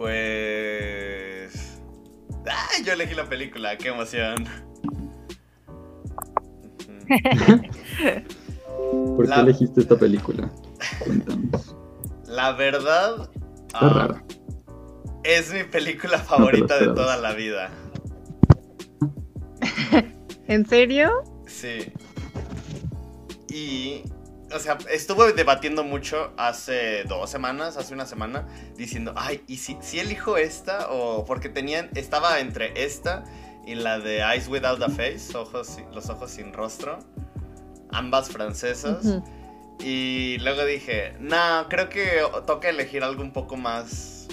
Pues... ¡Ay! Yo elegí la película, qué emoción. ¿Por qué elegiste esta película? Cuéntanos. La verdad... Está ah, rara. Es mi película favorita de toda la vida. ¿En serio? Sí. Y o sea, estuve debatiendo mucho hace dos semanas, hace una semana, diciendo, ay, ¿y si, si elijo esta? O porque tenían, estaba entre esta y la de Eyes Without a Face, ojos, los ojos sin rostro, ambas francesas. Y luego dije, no, creo que toca elegir algo un poco más,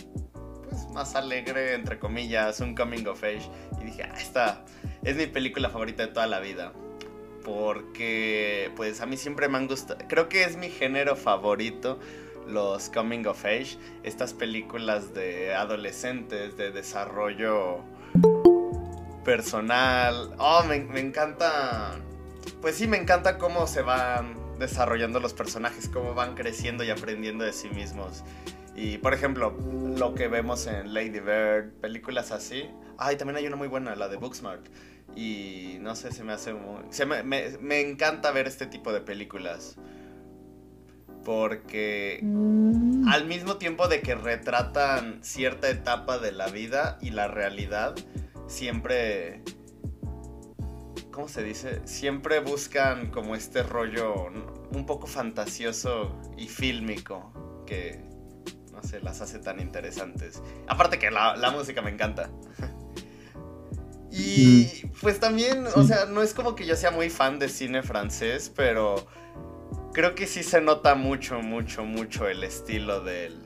pues, más alegre, entre comillas, un coming of age. Y dije, ah, esta es mi película favorita de toda la vida porque pues a mí siempre me han gustado, creo que es mi género favorito, los coming of age, estas películas de adolescentes, de desarrollo personal. Oh, me, encanta, pues sí, me encanta cómo se van desarrollando los personajes, cómo van creciendo y aprendiendo de sí mismos. Y por ejemplo, lo que vemos en Lady Bird, películas así. Ay, también hay una muy buena, la de Booksmart y no sé, se me hace muy... me, encanta ver este tipo de películas. Porque mm. al mismo tiempo de que retratan cierta etapa de la vida y la realidad, siempre... ¿Cómo se dice? Siempre buscan como este rollo un poco fantasioso y fílmico que, no sé, las hace tan interesantes. Aparte que la, la música me encanta. Y pues también, o sea, no es como que yo sea muy fan de cine francés, pero creo que sí se nota mucho, mucho, mucho el estilo del.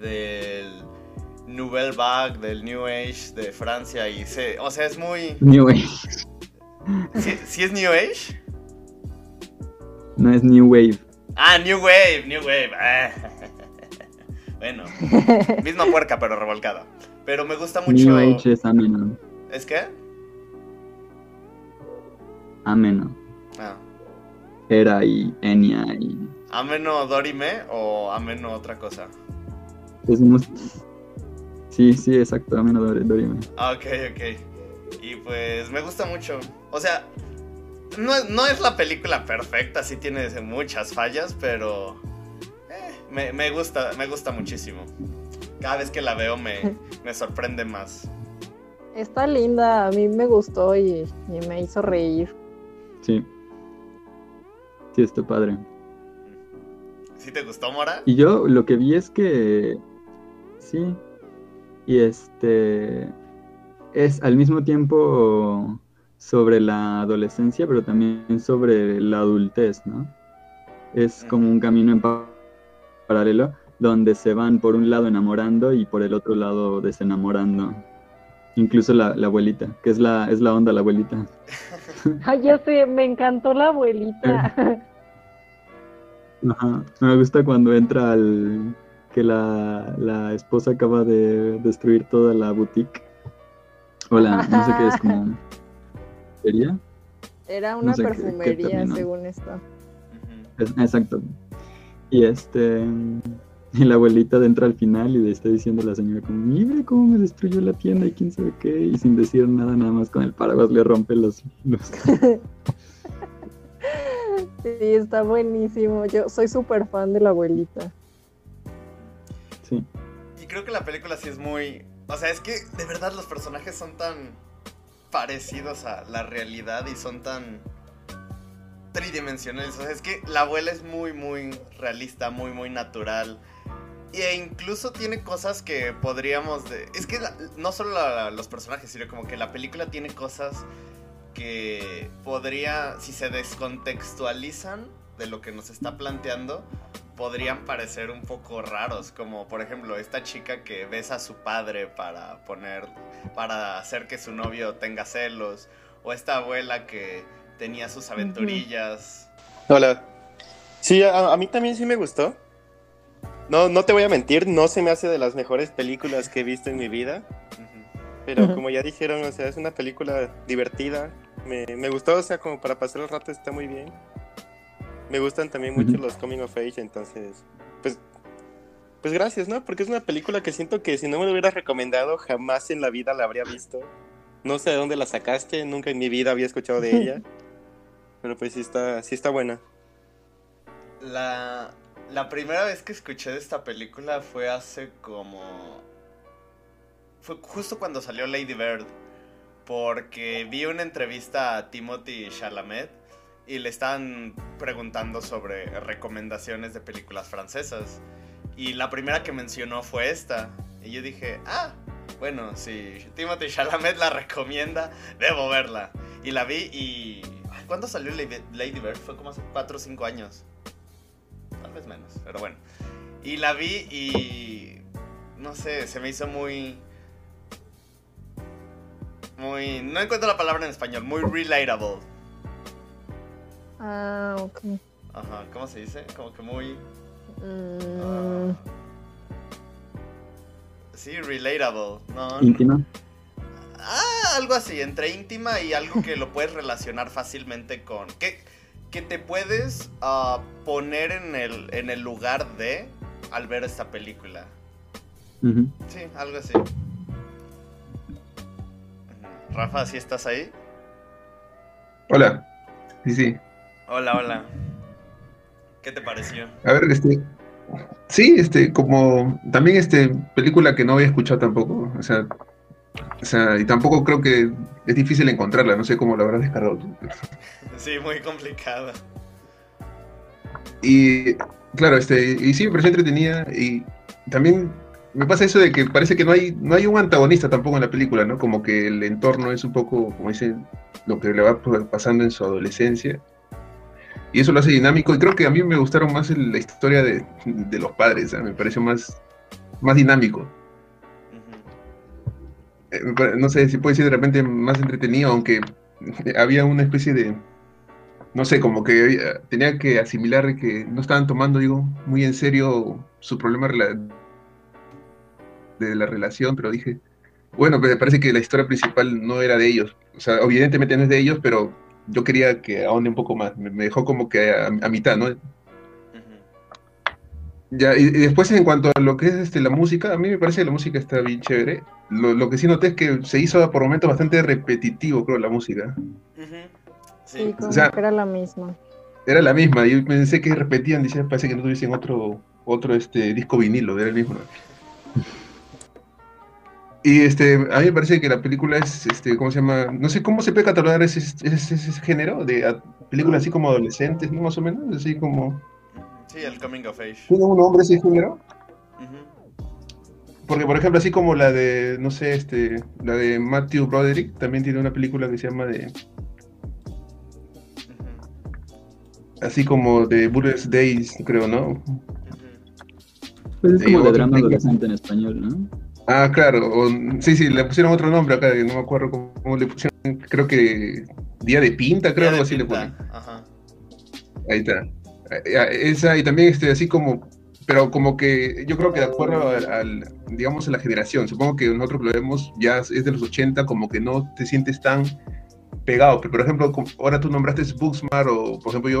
del. Nouvelle Vague, del New Age de Francia y se, o sea, es muy... New Age. ¿Sí, es New Age? No es New Wave. Ah, New Wave, New Wave. Ah. bueno, misma puerca pero revolcada. Pero me gusta mucho... New Age es ameno. ¿Es qué? Ameno. Ah. Era y Enya y. ¿Ameno Dorime o Ameno otra cosa? Es Sí, sí, exacto, Ameno Dorime. Ah, ok, ok. Y pues me gusta mucho. O sea, no, es la película perfecta, sí tiene muchas fallas, pero eh, me, me, gusta, me gusta muchísimo. Cada vez que la veo me, me sorprende más. Está linda, a mí me gustó y, me hizo reír. Sí. Sí, está padre. ¿Sí te gustó, Mora? Y yo lo que vi es que. Sí. Y este. Es al mismo tiempo sobre la adolescencia, pero también sobre la adultez, ¿no? Es como un camino en paralelo donde se van por un lado enamorando y por el otro lado desenamorando. Incluso la, abuelita, que es la, es la onda la abuelita. Ay, ya sé, me encantó la abuelita. Ajá. Me gusta cuando entra al que la, esposa acaba de destruir toda la boutique. Hola, no sé qué es como. ¿Sería? Era una perfumería, según esto. Exacto. Y este. Y la abuelita entra al final y le está diciendo a la señora como, mire cómo me destruyó la tienda y quién sabe qué, y sin decir nada, nada más con el paraguas le rompe los... sí, está buenísimo. Yo soy súper fan de la abuelita. Sí. Y creo que la película sí es muy... O sea, es que de verdad los personajes son tan parecidos a la realidad y son tan tridimensionales. O sea, es que la abuela es muy, muy realista, muy, muy natural. E incluso tiene cosas que podríamos... De... Es que no solo los personajes, sino como que la película tiene cosas que podría, si se descontextualizan de lo que nos está planteando, podrían parecer un poco raros, como por ejemplo esta chica que besa a su padre para poner, para hacer que su novio tenga celos, o esta abuela que tenía sus aventurillas. Hola. Sí, a mí también sí me gustó. No, no te voy a mentir, no se me hace de las mejores películas que he visto en mi vida. Pero como ya dijeron, o sea, es una película divertida. Me, me, gustó, o sea, como para pasar el rato está muy bien. Me gustan también mucho los coming of age, entonces, pues, Pues gracias, ¿no? Porque es una película que siento que si no me lo hubieras recomendado, jamás en la vida la habría visto. No sé de dónde la sacaste, nunca en mi vida había escuchado de ella. Pero pues sí está, sí está buena. La, la primera vez que escuché de esta película fue hace como... Fue justo cuando salió Lady Bird. Porque vi una entrevista a Timothy Chalamet y le estaban preguntando sobre recomendaciones de películas francesas. Y la primera que mencionó fue esta. Y yo dije, ah, bueno, si Timothy Chalamet la recomienda, debo verla. Y la vi y... ¿Cuándo salió Lady Bird? Fue como hace 4 o 5 años. Tal vez menos, pero bueno. Y la vi y... No sé, se me hizo muy... Muy... No encuentro la palabra en español. Muy relatable. Ah, ok. Ajá, ¿cómo se dice? Como que muy... Mm, ah, Sí, relatable. No, no. íntima. Ah, algo así, entre íntima y algo que lo puedes relacionar fácilmente con. Que, que te puedes ah, poner en el, en el lugar de al ver esta película. Sí, algo así. Rafa, ¿sí estás ahí? Hola. Sí, sí. Hola, hola. ¿Qué te pareció? A ver, este. Sí, este, como. También, este, película que no había escuchado tampoco. O sea. O sea, y tampoco creo que es difícil encontrarla. No sé cómo la habrás descargado tú. Sí, muy complicada. Y. Claro, este. Y sí, me pareció entretenida. Y también me pasa eso de que parece que no hay, no hay un antagonista tampoco en la película, ¿no? Como que el entorno es un poco, como dicen, lo que le va pasando en su adolescencia. Y eso lo hace dinámico. Y creo que a mí me gustaron más el- la historia de, de los padres. Me pareció más, más dinámico. No sé si puede ser de repente más entretenido, aunque había una especie de. No sé, como que tenía que asimilar que no estaban tomando, digo, muy en serio su problema de la relación, pero dije, bueno, me parece que la historia principal no era de ellos. O sea, evidentemente no es de ellos, pero yo quería que ahonde un poco más. Me, dejó como que a mitad, ¿no? Ya, y, y después en cuanto a lo que es este, la música, a mí me parece que la música está bien chévere. Lo, lo que sí noté es que se hizo por momentos bastante repetitivo, creo, la música. Sí, Sí. como sea- que era la misma. Era la misma, yo pensé que repetían, dice, parece que no tuviesen otro, otro este, disco vinilo, era el mismo. Y este, a mí me parece que la película es, este, ¿cómo se llama? No sé cómo se puede catalogar ese, ese, ese género de películas así como adolescentes, ¿no? Más o menos, así como... Sí, el coming of age. ¿Tiene un nombre ese género? Porque, por ejemplo, así como la de, no sé, este, la de Matthew Broderick, también tiene una película que se llama de, así como de Bullet's Days, creo, ¿no? Pues es como de drama adolescente en español, ¿no? Ah, claro, o- sí, sí, le pusieron otro nombre acá, que no me acuerdo cómo, cómo le pusieron, creo que Día de Pinta, creo, algo así le ponen. Ajá. Ahí está. Eh, Esa, y también este, así como, pero como que yo creo que de acuerdo al, al, digamos, a la generación, supongo que nosotros lo vemos, ya es de los 80, como que no te sientes tan pegado, pero por ejemplo, ahora tú nombraste Booksmart, o por ejemplo yo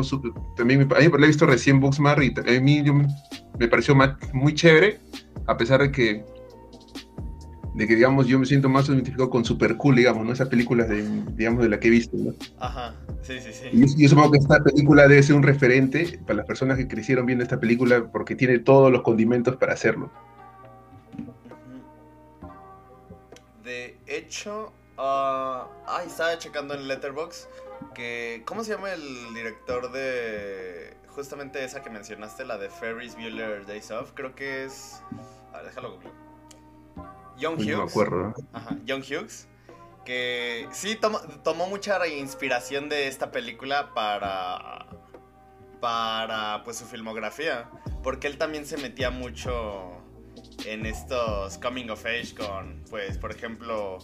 también, a mí he visto recién Booksmart, y a mí yo me, pareció ma- muy chévere, a pesar de que de que digamos yo me siento más identificado con Super Cool, digamos, ¿no? Esas películas de, digamos, de la que he visto, ¿no? Ajá. Sí, sí, sí. Y yo, supongo que esta película debe ser un referente para las personas que crecieron viendo esta película porque tiene todos los condimentos para hacerlo. De hecho, ah, ay, estaba checando en Letterboxd que ¿cómo se llama el director de justamente esa que mencionaste, la de Ferris Bueller Days Off? Creo que es a ver, déjalo googlear. Pues Hughes. no me acuerdo. Ajá, John Hughes. Que sí tomó, tomó mucha inspiración de esta película para. Para pues su filmografía. Porque él también se metía mucho en estos coming of age con, pues, por ejemplo,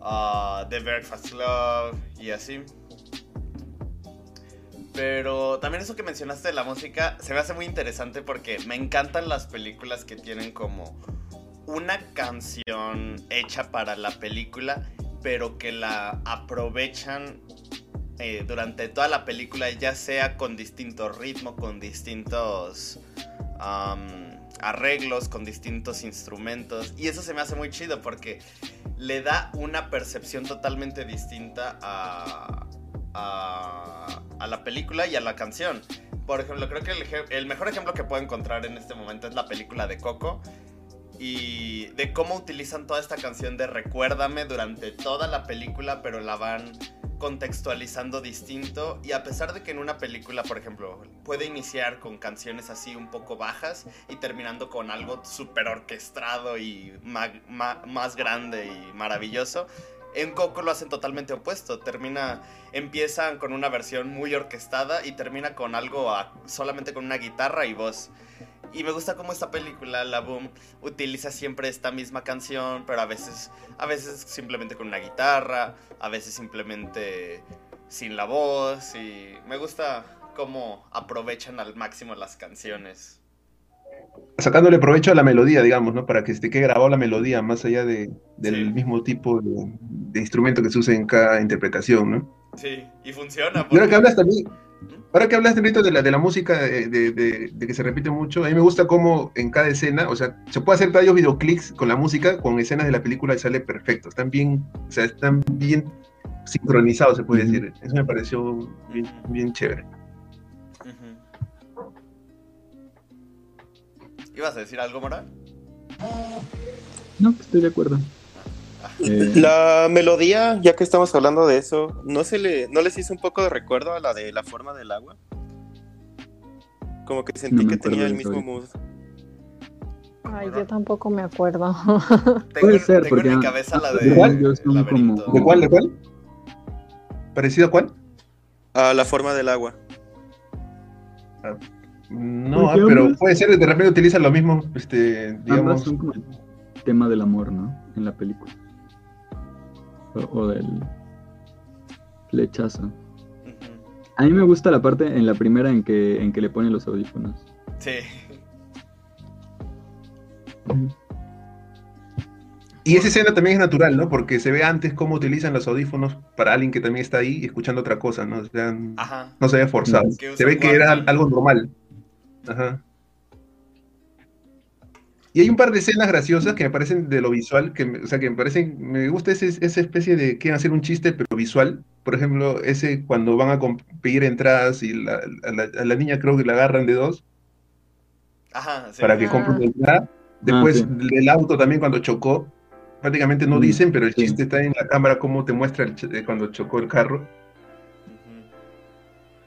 ah, The Breakfast Club y así. Pero también eso que mencionaste de la música se me hace muy interesante porque me encantan las películas que tienen como una canción hecha para la película, pero que la aprovechan eh, durante toda la película, ya sea con distinto ritmo, con distintos... arreglos, con distintos instrumentos. Y eso se me hace muy chido porque le da una percepción totalmente distinta a, a, la película y a la canción. Por ejemplo, creo que el, el mejor ejemplo que puedo encontrar en este momento es la película de Coco. Y de cómo utilizan toda esta canción de Recuérdame durante toda la película, pero la van contextualizando distinto. Y a pesar de que en una película, por ejemplo, puede iniciar con canciones así un poco bajas y terminando con algo súper orquestado y más grande y maravilloso, en Coco lo hacen totalmente opuesto. Termina, empiezan con una versión muy orquestada y termina con algo a- solamente con una guitarra y voz. Y me gusta cómo esta película, La Boom, utiliza siempre esta misma canción, pero a veces, a veces simplemente con una guitarra, a veces simplemente sin la voz. Y me gusta cómo aprovechan al máximo las canciones. Sacándole provecho a la melodía, digamos, ¿no? Para que esté que grabado la melodía, más allá de, del Sí. mismo tipo de, de instrumento que se usa en cada interpretación, ¿no? Sí, y funciona. Y ahora porque- que hablas también, ahora que hablas Rito, de la, de la música, de, de- de- de que se repite mucho, a mí me gusta cómo en cada escena, o sea, se puede hacer varios videoclips con la música, con escenas de la película y sale perfecto. Están bien, o sea, están bien sincronizados, se puede decir. Eso me pareció bien, bien chévere. ¿Ibas a decir algo, Mora? No, estoy de acuerdo. Eh, La melodía, ya que estamos hablando de eso, ¿no se le, no les hizo un poco de recuerdo a la de la forma del agua? Como que sentí No que tenía el mismo mood. Ay, yo tampoco me acuerdo. Tengo, Puede ser, tengo en porque- mi cabeza la de ¿De cuál? Como- ¿De cuál, de cuál? ¿Parecido a cuál? A la forma del agua. No, ¿Por qué pero ambas? puede ser, de repente utilizan lo mismo, este, Ambas digamos, son como el tema del amor, ¿no? En la película. O, o del flechazo. A mí me gusta la parte en la primera en que, en que le ponen los audífonos. Sí. Y esa escena también es natural, ¿no? Porque se ve antes cómo utilizan los audífonos para alguien que también está ahí escuchando otra cosa, ¿no? O sea, Ajá. no se ve forzado. Se ve que era algo normal. Ajá. Y hay un par de escenas graciosas que me parecen de lo visual, que me, o sea, que me parecen, me gusta ese, esa especie de, quieren hacer un chiste, pero visual. Por ejemplo, ese cuando van a pedir entradas y la- a, la, a la niña creo que la agarran de dos Ajá, sí. para que Ah. compre una entrada. Después sí. del auto también cuando chocó, prácticamente no Mm, dicen, pero el sí. chiste está en la cámara cómo te muestra el eh, cuando chocó el carro.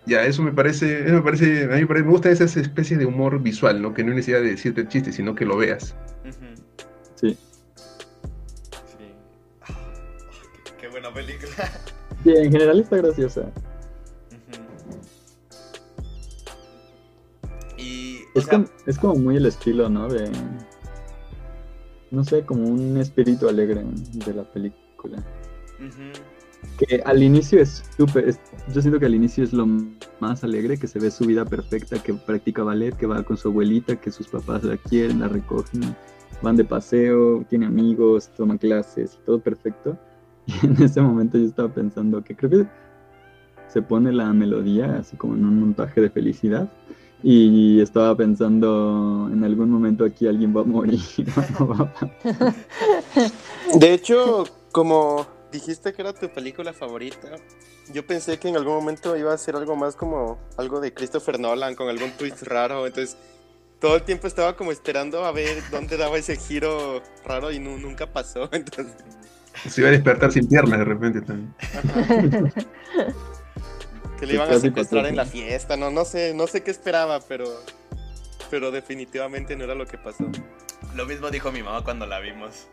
Ya, eso me parece, eso me parece, a mí me, parece- me gusta esa especie de humor visual, ¿no? Que no hay necesidad de decirte el chiste, sino que lo veas. Sí. Sí. Ah, qué, qué buena película. Sí, en general está graciosa. Ujú. Y. Es, sea, como, es como muy el estilo, ¿no? De. No sé, como un espíritu alegre de la película. ujú. Que al inicio es súper. Yo siento que al inicio es lo más alegre, que se ve su vida perfecta, que practica ballet, que va con su abuelita, que sus papás la quieren, la recogen, van de paseo, tiene amigos, toma clases, todo perfecto. Y en ese momento yo estaba pensando que creo que se pone la melodía así como en un montaje de felicidad. Y estaba pensando, en algún momento aquí alguien va a morir. o va a De hecho, como dijiste que era tu película favorita, yo pensé que en algún momento iba a ser algo más como algo de Christopher Nolan, con algún twist raro. Entonces, todo el tiempo estaba como esperando a ver dónde daba ese giro raro y nu- nunca pasó. Entonces, Se iba a despertar sin piernas de repente también. ajá, que le iban a secuestrar en la fiesta. No, no sé, no sé qué esperaba, pero, pero definitivamente no era lo que pasó. Lo mismo dijo mi mamá cuando la vimos.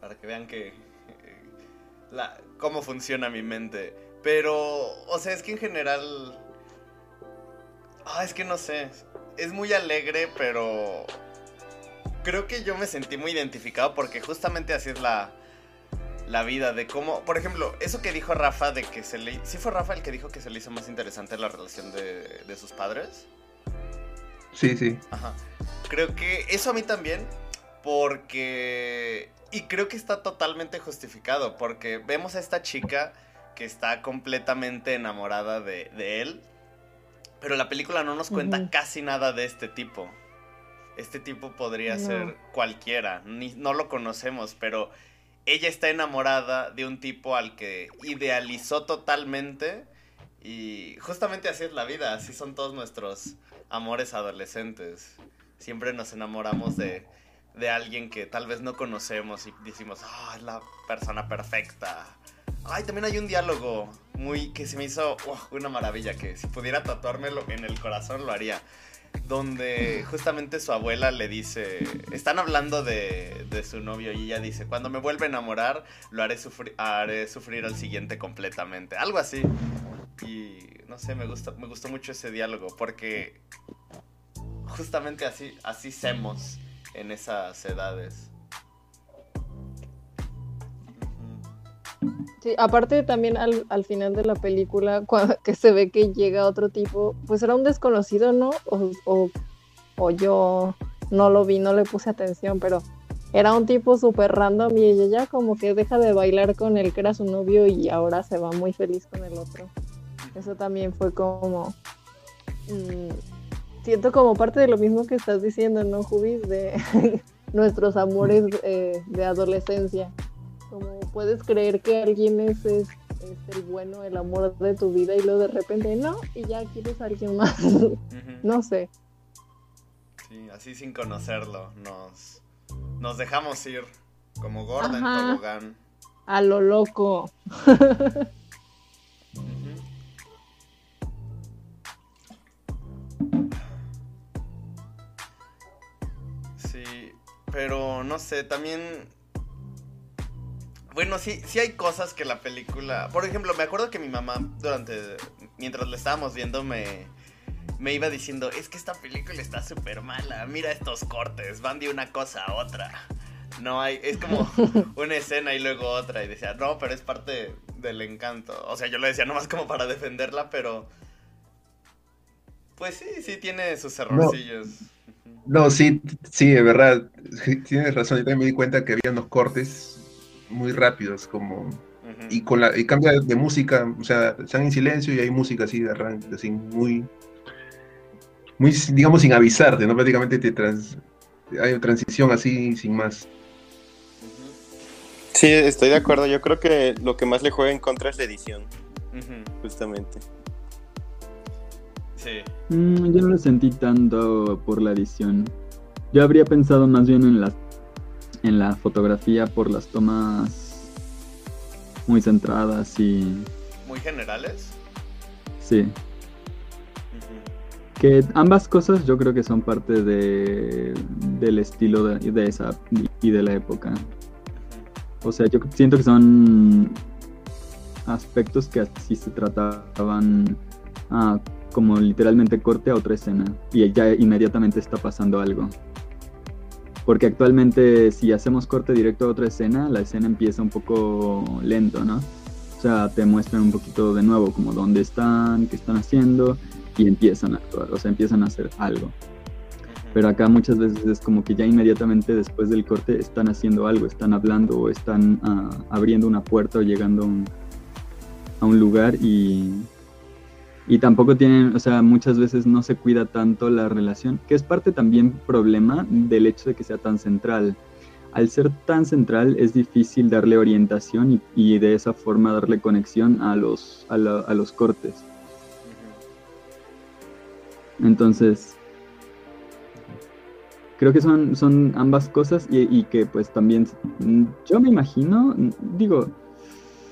Para que vean que. eh, La, cómo funciona mi mente. Pero, o sea, es que en general. Ah, es que no sé. Es muy alegre, pero. Creo que yo me sentí muy identificado porque justamente así es la. La vida, de cómo. Por ejemplo, eso que dijo Rafa de que se le. ¿Sí fue Rafa el que dijo que se le hizo más interesante la relación de, de sus padres? Sí, sí. Ajá. Creo que eso a mí también, porque... Y creo que está totalmente justificado, porque vemos a esta chica que está completamente enamorada de, de él, Pero la película no nos cuenta casi nada de este tipo. Este tipo podría No. ser cualquiera, ni, no lo conocemos, pero ella está enamorada de un tipo al que idealizó totalmente y justamente así es la vida, así son todos nuestros amores adolescentes. Siempre nos enamoramos de, de alguien que tal vez no conocemos y decimos, ah, es la persona perfecta. Ay, también hay un diálogo muy que se me hizo una maravilla, que si pudiera tatuármelo en el corazón lo haría. Donde justamente su abuela le dice, están hablando de, de su novio y ella dice, cuando me vuelva a enamorar, lo haré, haré sufrir al siguiente completamente. Algo así. Y no sé, me, gusta, me gustó mucho ese diálogo porque justamente así, así semos en esas edades. Sí, aparte también al, al final de la película, cuando, que se ve que llega otro tipo, pues era un desconocido, ¿no? O, o, yo no lo vi, no le puse atención, pero era un tipo súper random y ella como que deja de bailar con el que era su novio y ahora se va muy feliz con el otro. Eso también fue como... mm, siento como parte de lo mismo que estás diciendo, ¿no, Jubis? De nuestros amores eh, de adolescencia. Como puedes creer que alguien es, es, es el bueno, el amor de tu vida y luego de repente no, y ya quieres a alguien más. No sé. Sí, así sin conocerlo, nos, nos dejamos ir como gorda en tobogán. A lo loco. pero no sé, también... Bueno, sí, sí hay cosas que la película... Por ejemplo, me acuerdo que mi mamá durante... Mientras la estábamos viendo me... Me iba diciendo, es que esta película está súper mala, mira estos cortes, van de una cosa a otra. No hay, es como una escena y luego otra. Y decía, no, pero es parte del encanto. O sea, yo lo decía nomás como para defenderla, pero. Pues sí, sí tiene sus errorcillos. No, sí, sí, de verdad, tienes razón. Yo también me di cuenta que había unos cortes muy rápidos, como y con la y cambia de música, o sea, están en silencio y hay música así de arranque, así muy, muy, digamos, sin avisarte, ¿no? Prácticamente te trans, hay una transición así sin más. Sí, estoy de acuerdo. Yo creo que lo que más le juega en contra es la edición, justamente. Sí. Mm, yo no lo sentí tanto por la edición. Yo habría pensado más bien en la, en la fotografía por las tomas muy centradas y Muy generales. sí. Que ambas cosas yo creo que son parte de, del estilo de, de esa y de la época. O sea, yo siento que son aspectos que así se trataban ah, como literalmente corte a otra escena y ya inmediatamente está pasando algo. Porque actualmente si hacemos corte directo a otra escena, la escena empieza un poco lento, ¿no? O sea, te muestran un poquito de nuevo como dónde están, qué están haciendo y empiezan a actuar, o sea, empiezan a hacer algo. Pero acá muchas veces es como que ya inmediatamente después del corte están haciendo algo, están hablando o están ah, abriendo una puerta o llegando a un, a un lugar y, y tampoco tienen, o sea, muchas veces no se cuida tanto la relación, que es parte también problema del hecho de que sea tan central. Al ser tan central es difícil darle orientación y, y de esa forma darle conexión a los, a la- a los cortes. Entonces, creo que son, son ambas cosas y, y que pues también, yo me imagino, digo,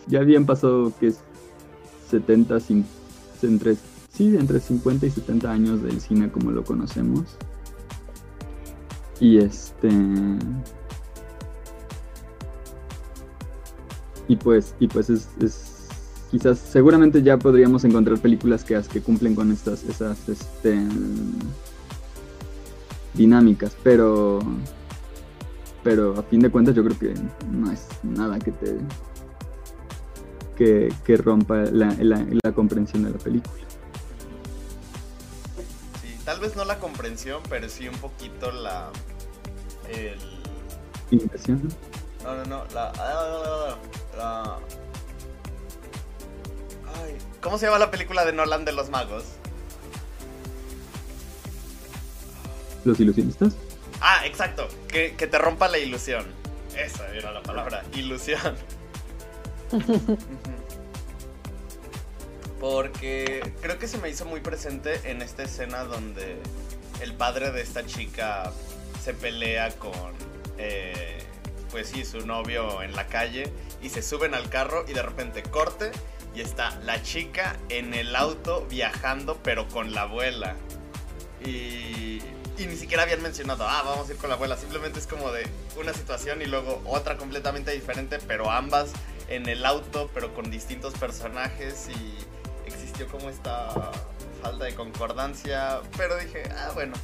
ya habían pasado que es 70, cin- entre, sí, entre 50 y 70 años del cine como lo conocemos. Y este... Y pues, y pues es, es- quizás, seguramente ya podríamos encontrar películas que, que cumplen con estas, esas, este, dinámicas, pero, pero a fin de cuentas yo creo que no es nada que te, que, que rompa la, la- la comprensión de la película. Sí, tal vez no la comprensión, pero sí un poquito la. El. ¿no? No, no. La. ah, la- Ay, ¿Cómo se llama la película de Nolan de los magos? los ilusionistas. Ah, exacto. Que, que te rompa la ilusión. Esa era la palabra. Ilusión. Porque creo que se me hizo muy presente en esta escena donde el padre de esta chica se pelea con, eh, pues sí, su novio en la calle y se suben al carro y de repente corte y está la chica en el auto viajando pero con la abuela. Y, y ni siquiera habían mencionado, ah, vamos a ir con la abuela. Simplemente es como de una situación y luego otra completamente diferente, pero ambas en el auto, pero con distintos personajes y existió como esta falta de concordancia. Pero dije, ah, bueno.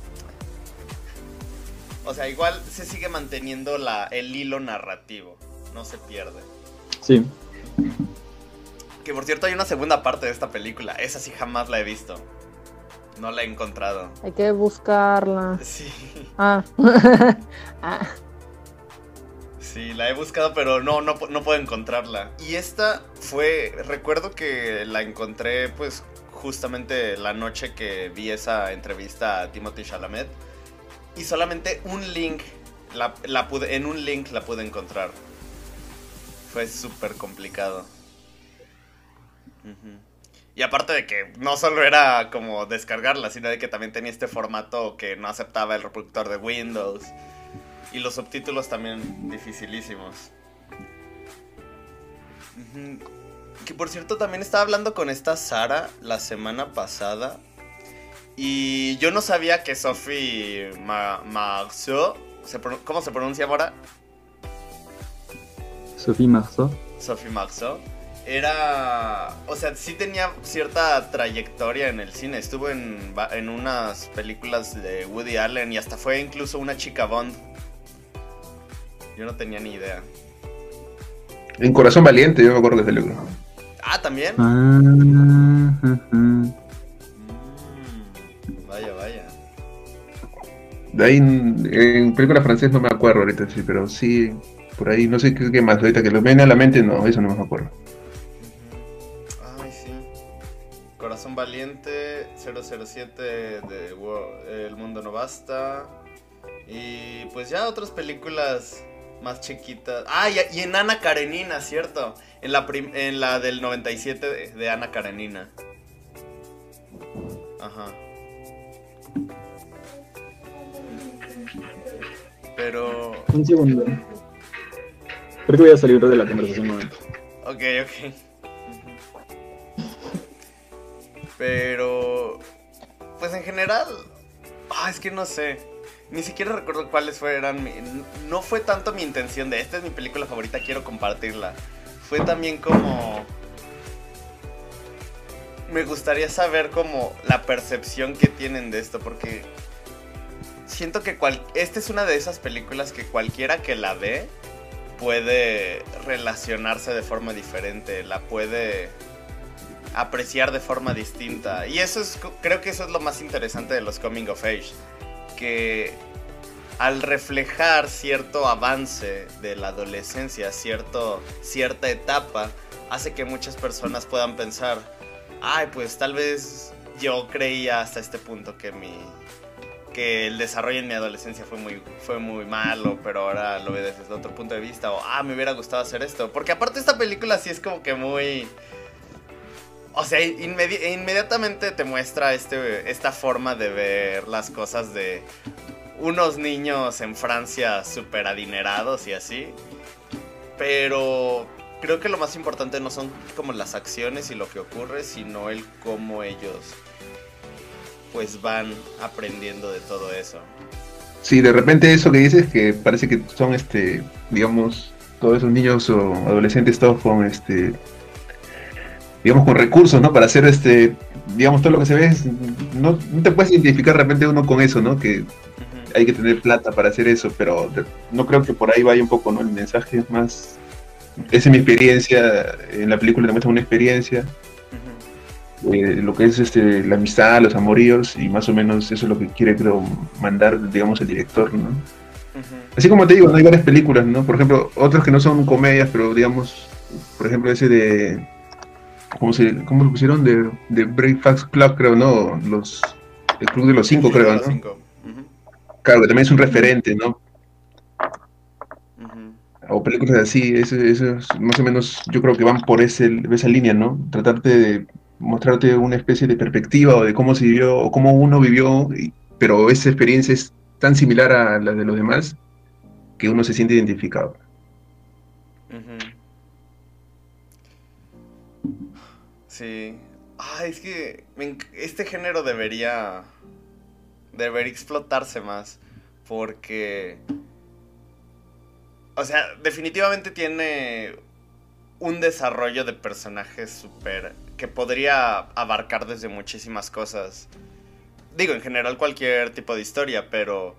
O sea, igual se sigue manteniendo la, el hilo narrativo, no se pierde. Sí. Que por cierto hay una segunda parte de esta película, esa sí jamás la he visto. No la he encontrado. Hay que buscarla. Sí. Ah. ah. Sí, la he buscado, pero no, no, no puedo encontrarla. Y esta fue, recuerdo que la encontré pues justamente la noche que vi esa entrevista a Timothy Chalamet. Y solamente un link, la, la pude, en un link la pude encontrar. Fue súper complicado. Y aparte de que no solo era como descargarla, sino de que también tenía este formato que no aceptaba el reproductor de Windows. Y los subtítulos también dificilísimos. Que por cierto también estaba hablando con esta Sara la semana pasada. Y yo no sabía que Sophie Ma Marceau, ¿cómo se pronuncia ahora? Sophie Marceau. Sophie Marceau. Era. O sea, sí tenía cierta trayectoria en el cine. Estuvo en, en unas películas de Woody Allen y hasta fue incluso una chica Bond. Yo no tenía ni idea. En Corazón Valiente, yo me acuerdo de ese libro. Ah, también. Ah. Mm, vaya, vaya. De ahí en, en película francesa no me acuerdo ahorita, sí, pero sí, por ahí, no sé qué, qué más, ahorita que lo viene a la mente, no, eso no me acuerdo. Ay, sí. Corazón Valiente, 007 de El Mundo No Basta. Y pues ya otras películas más chiquitas. Ah, y, y en Ana Karenina, ¿cierto? En la, prim- en la del 97 de, de Ana Karenina. Ajá. Pero... Un segundo. Creo que voy a salir de la conversación un momento. Ok, ok. Pero. Pues en general. Ah, es que no sé. Ni siquiera recuerdo cuáles fueran. No fue tanto mi intención de esta es mi película favorita, quiero compartirla. Fue también como. Me gustaría saber como la percepción que tienen de esto, porque. Siento que esta es una de esas películas que cualquiera que la ve puede relacionarse de forma diferente, la puede apreciar de forma distinta. Y eso es, creo que eso es lo más interesante de los coming of age, que al reflejar cierto avance de la adolescencia, cierto, cierta etapa, hace que muchas personas puedan pensar, ay, pues tal vez yo creía hasta este punto que mi que el desarrollo en mi adolescencia fue muy, fue muy malo, pero ahora lo veo desde otro punto de vista. O, ah, me hubiera gustado hacer esto. Porque aparte esta película sí es como que muy... O sea, inmedi- inmediatamente te muestra este, esta forma de ver las cosas de unos niños en Francia súper adinerados y así. Pero creo que lo más importante no son como las acciones y lo que ocurre, sino el cómo ellos pues van aprendiendo de todo eso. Sí, de repente eso que dices que parece que son, este, digamos, todos esos niños o adolescentes todos con, este, digamos, con recursos, ¿no? Para hacer, este, digamos, todo lo que se ve, es- no, no te puedes identificar de repente uno con eso, ¿no? Que hay que tener plata para hacer eso, pero no creo que por ahí vaya un poco, ¿no? El mensaje es más, esa es mi experiencia, en la película te muestra una experiencia, eh, lo que es este, la amistad, los amoríos, y más o menos eso es lo que quiere, creo, mandar, digamos, el director, ¿no? Así como te digo, ¿no? hay varias películas, ¿no? Por ejemplo, otras que no son comedias, pero digamos, por ejemplo, ese de. ¿Cómo, se, cómo lo pusieron? De, de Breakfast Club, creo, ¿no? Los, el Club de los Cinco, Sí, creo, ¿no? cinco. Claro, que también es un referente, ¿no? O películas así, eso, eso es más o menos, yo creo que van por ese, esa línea, ¿no? Tratarte de mostrarte una especie de perspectiva o de cómo se vivió, o cómo uno vivió, pero esa experiencia es tan similar a la de los demás que uno se siente identificado. Ujú. Sí. Ah, es que este género debería debería explotarse más porque o sea, definitivamente tiene un desarrollo de personajes súper que podría abarcar desde muchísimas cosas. Digo, en general cualquier tipo de historia, pero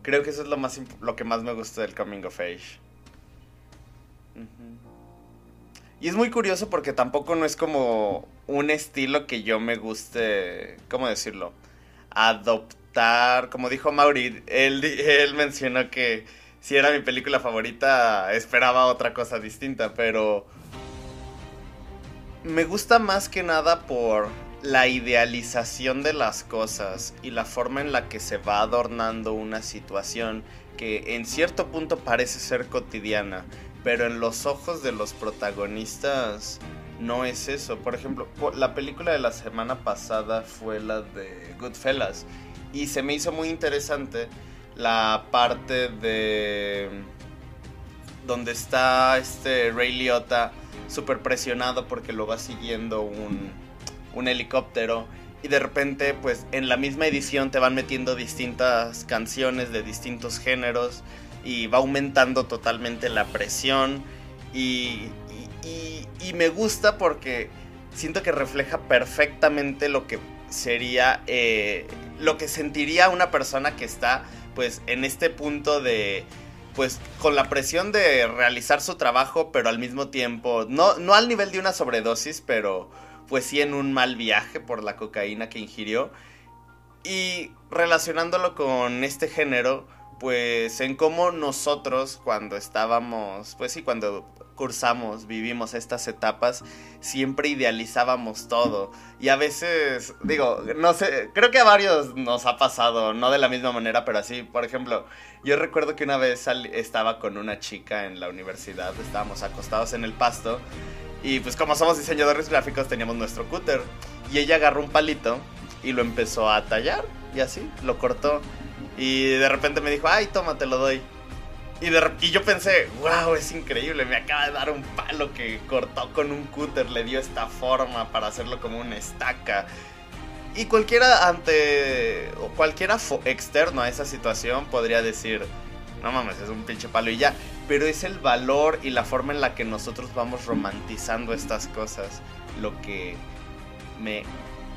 creo que eso es lo más lo que más me gusta del coming of age. Y es muy curioso porque tampoco no es como un estilo que yo me guste, ¿cómo decirlo? Adoptar, como dijo Mauri, él, él mencionó que si era mi película favorita esperaba otra cosa distinta, pero me gusta más que nada por la idealización de las cosas y la forma en la que se va adornando una situación que en cierto punto parece ser cotidiana, pero en los ojos de los protagonistas no es eso. Por ejemplo, la película de la semana pasada fue la de Goodfellas y se me hizo muy interesante la parte de donde está este Ray Liotta súper presionado porque lo va siguiendo un, un helicóptero y de repente pues en la misma edición te van metiendo distintas canciones de distintos géneros y va aumentando totalmente la presión. Y, y- me gusta porque siento que refleja perfectamente lo que sería eh, lo que sentiría una persona que está pues en este punto de pues con la presión de realizar su trabajo pero al mismo tiempo no, no al nivel de una sobredosis pero pues sí en un mal viaje por la cocaína que ingirió. Y relacionándolo con este género pues en cómo nosotros cuando estábamos, pues sí, cuando cursamos, vivimos estas etapas, siempre idealizábamos todo. Y a veces, digo, no sé, creo que a varios nos ha pasado, no de la misma manera, pero así, por ejemplo, yo recuerdo que una vez estaba con una chica en la universidad, estábamos acostados en el pasto, y pues como somos diseñadores gráficos teníamos nuestro cúter, y ella agarró un palito y lo empezó a tallar, y así, lo cortó. Y de repente me dijo, ay, toma, te lo doy. Y, de y yo pensé, wow, es increíble, me acaba de dar un palo que cortó con un cúter, le dio esta forma para hacerlo como una estaca. Y cualquiera ante, o cualquiera externo a esa situación podría decir, no mames, es un pinche palo y ya. Pero es el valor y la forma en la que nosotros vamos romantizando estas cosas lo que me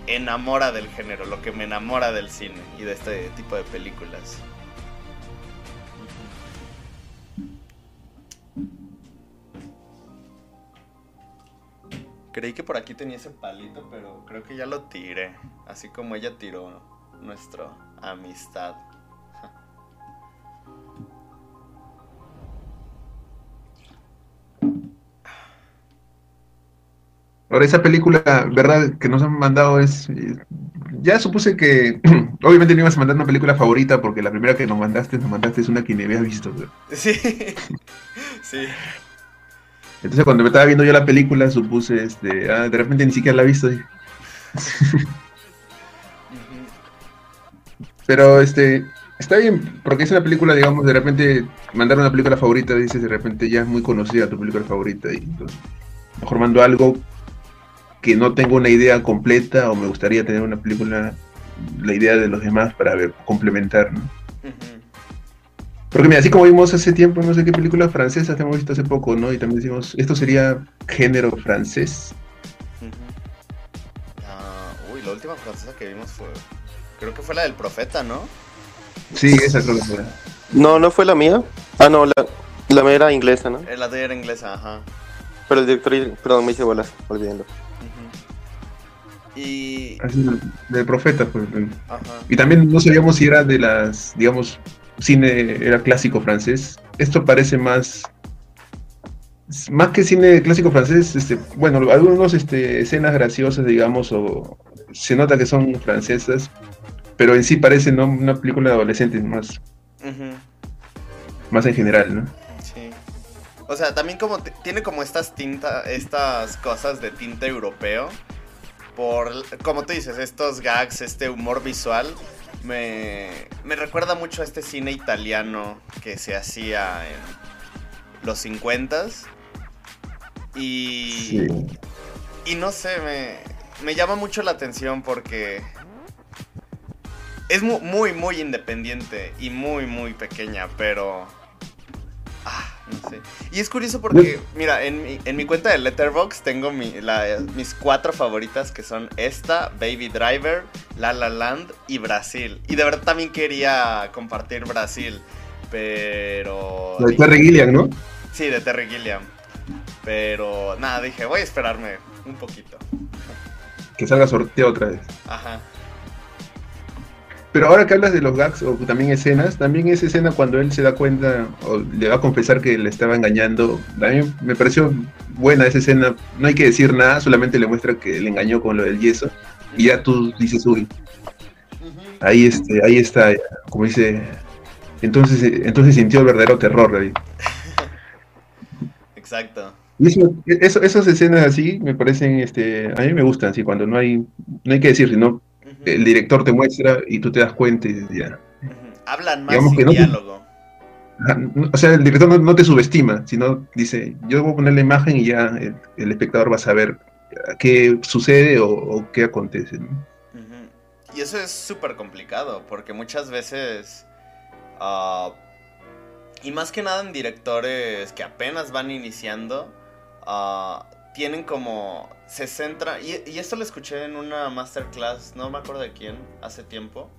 enamora del género, lo que me enamora del cine y de este tipo de películas. Creí que por aquí tenía ese palito, pero creo que ya lo tiré. Así como ella tiró nuestra amistad. Ahora, esa película, ¿verdad? Que nos han mandado es. Ya supuse que. Obviamente no ibas a mandar una película favorita, porque la primera que nos mandaste, nos mandaste es una que ni habías visto. güey. Sí. sí. Entonces, cuando me estaba viendo yo la película, supuse, este. Ah, de repente ni siquiera la he visto. Pero, este. Está bien, porque es una película, digamos, de repente mandar una película favorita, dices, de repente ya es muy conocida tu película favorita. Y entonces, mejor mando algo que no tengo una idea completa o me gustaría tener una película, la idea de los demás para ver, complementar, ¿no? Porque mira, así como vimos hace tiempo, no sé qué películas francesas hemos visto hace poco, ¿no? Y también decimos, esto sería género francés. Ah, uy, la última francesa que vimos fue. Creo que fue la del profeta, ¿no? Sí, esa creo que fue. No, no fue la mía. Ah, no, la, la mía era inglesa, ¿no? Eh, La tuya era inglesa, ajá. Pero el director, perdón, me hice bolas, olvidando. Y. Así, del profeta, pues. Ajá. Y también no sabíamos si era de las, digamos, cine era clásico francés. Esto parece más, más que cine clásico francés, este, bueno, algunos este, escenas graciosas, digamos, o se nota que son francesas, pero en sí parece ¿no? una película de adolescentes más, más en general, ¿no? Sí. O sea, también como tiene como estas tinta, estas cosas de tinte europeo. Por, como tú dices, estos gags, este humor visual, me, me recuerda mucho a este cine italiano que se hacía en los 50s. Y, Sí. y no sé, me, me llama mucho la atención porque es mu- muy, muy independiente y muy, muy pequeña, pero... No sé. Y es curioso porque, mira, en mi, en mi cuenta de Letterboxd tengo mi- la- mis cuatro favoritas que son esta, Baby Driver, La La Land y Brasil. Y de verdad también quería compartir Brasil, pero... De Terry Gilliam, ¿no? Sí, de Terry Gilliam. Pero nada, dije, voy a esperarme un poquito. Que salga sorteo otra vez. Ajá. Pero ahora que hablas de los gags o también escenas, también esa escena cuando él se da cuenta o le va a confesar que le estaba engañando, a mí me pareció buena esa escena. No hay que decir nada, solamente le muestra que le engañó con lo del yeso y ya tú dices, uy, ahí, este, ahí está, como dice, entonces, entonces sintió el verdadero terror ahí. Exacto. Eso, eso- esas escenas así me parecen, este, a mí me gustan, así cuando no hay, no hay que decir, sino el director te muestra y tú te das cuenta y ya. Hablan más sin que diálogo. No- O sea, el director no, no te subestima, sino dice, yo voy a poner la imagen y ya el, el espectador va a saber qué sucede o, o qué acontece. Y eso es súper complicado, porque muchas veces, ah, y más que nada en directores que apenas van iniciando, ah, tienen como, se centra, y, esto lo escuché en una masterclass, no me acuerdo de quién, hace tiempo,